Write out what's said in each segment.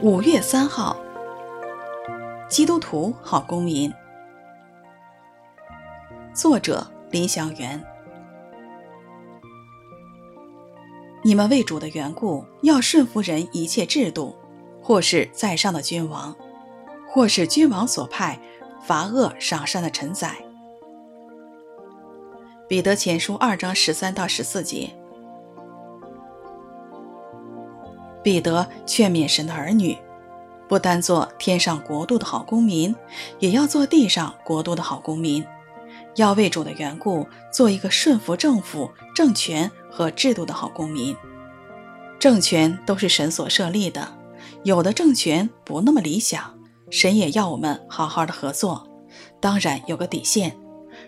五月三号，基督徒好公民。作者林祥元。你们为主的缘故，要顺服人一切制度，或是在上的君王，或是君王所派罚恶赏善的臣宰。彼得前书二章十三到十四节。彼得劝勉神的儿女，不单做天上国度的好公民，也要做地上国度的好公民。要为主的缘故，做一个顺服政府、政权和制度的好公民。政权都是神所设立的，有的政权不那么理想，神也要我们好好的合作。当然有个底线，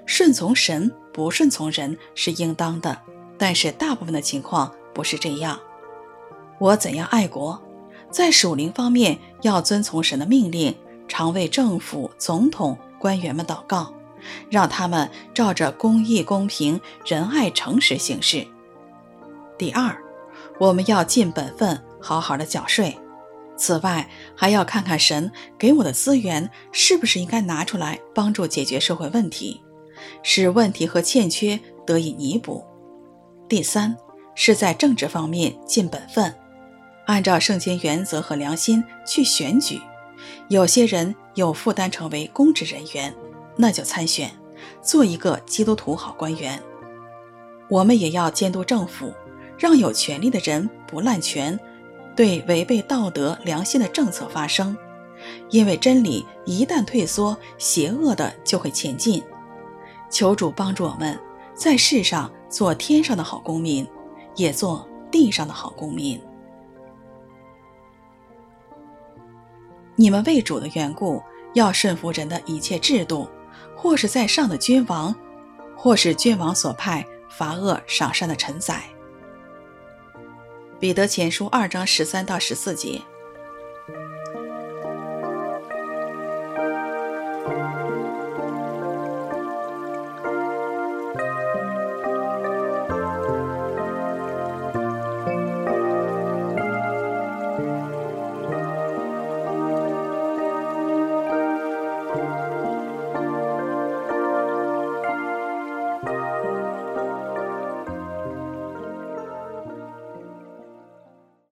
顺从神，不顺从人是应当的。但是大部分的情况不是这样。我怎样爱国？在属灵方面要遵从神的命令，常为政府、总统、官员们祷告，让他们照着公义、公平、仁爱、诚实行事。第二，我们要尽本分，好好的缴税。此外，还要看看神给我的资源是不是应该拿出来帮助解决社会问题，使问题和欠缺得以弥补。第三，是在政治方面尽本分。按照圣经原则和良心去选举，有些人有负担成为公职人员，那就参选，做一个基督徒好官员。我们也要监督政府，让有权力的人不滥权，对违背道德良心的政策发声。因为真理一旦退缩，邪恶的就会前进。求主帮助我们，在世上做天上的好公民，也做地上的好公民。你们为主的缘故，要顺服人的一切制度，或是在上的君王，或是君王所派罚恶赏善的臣宰。彼得前书二章十三到十四节。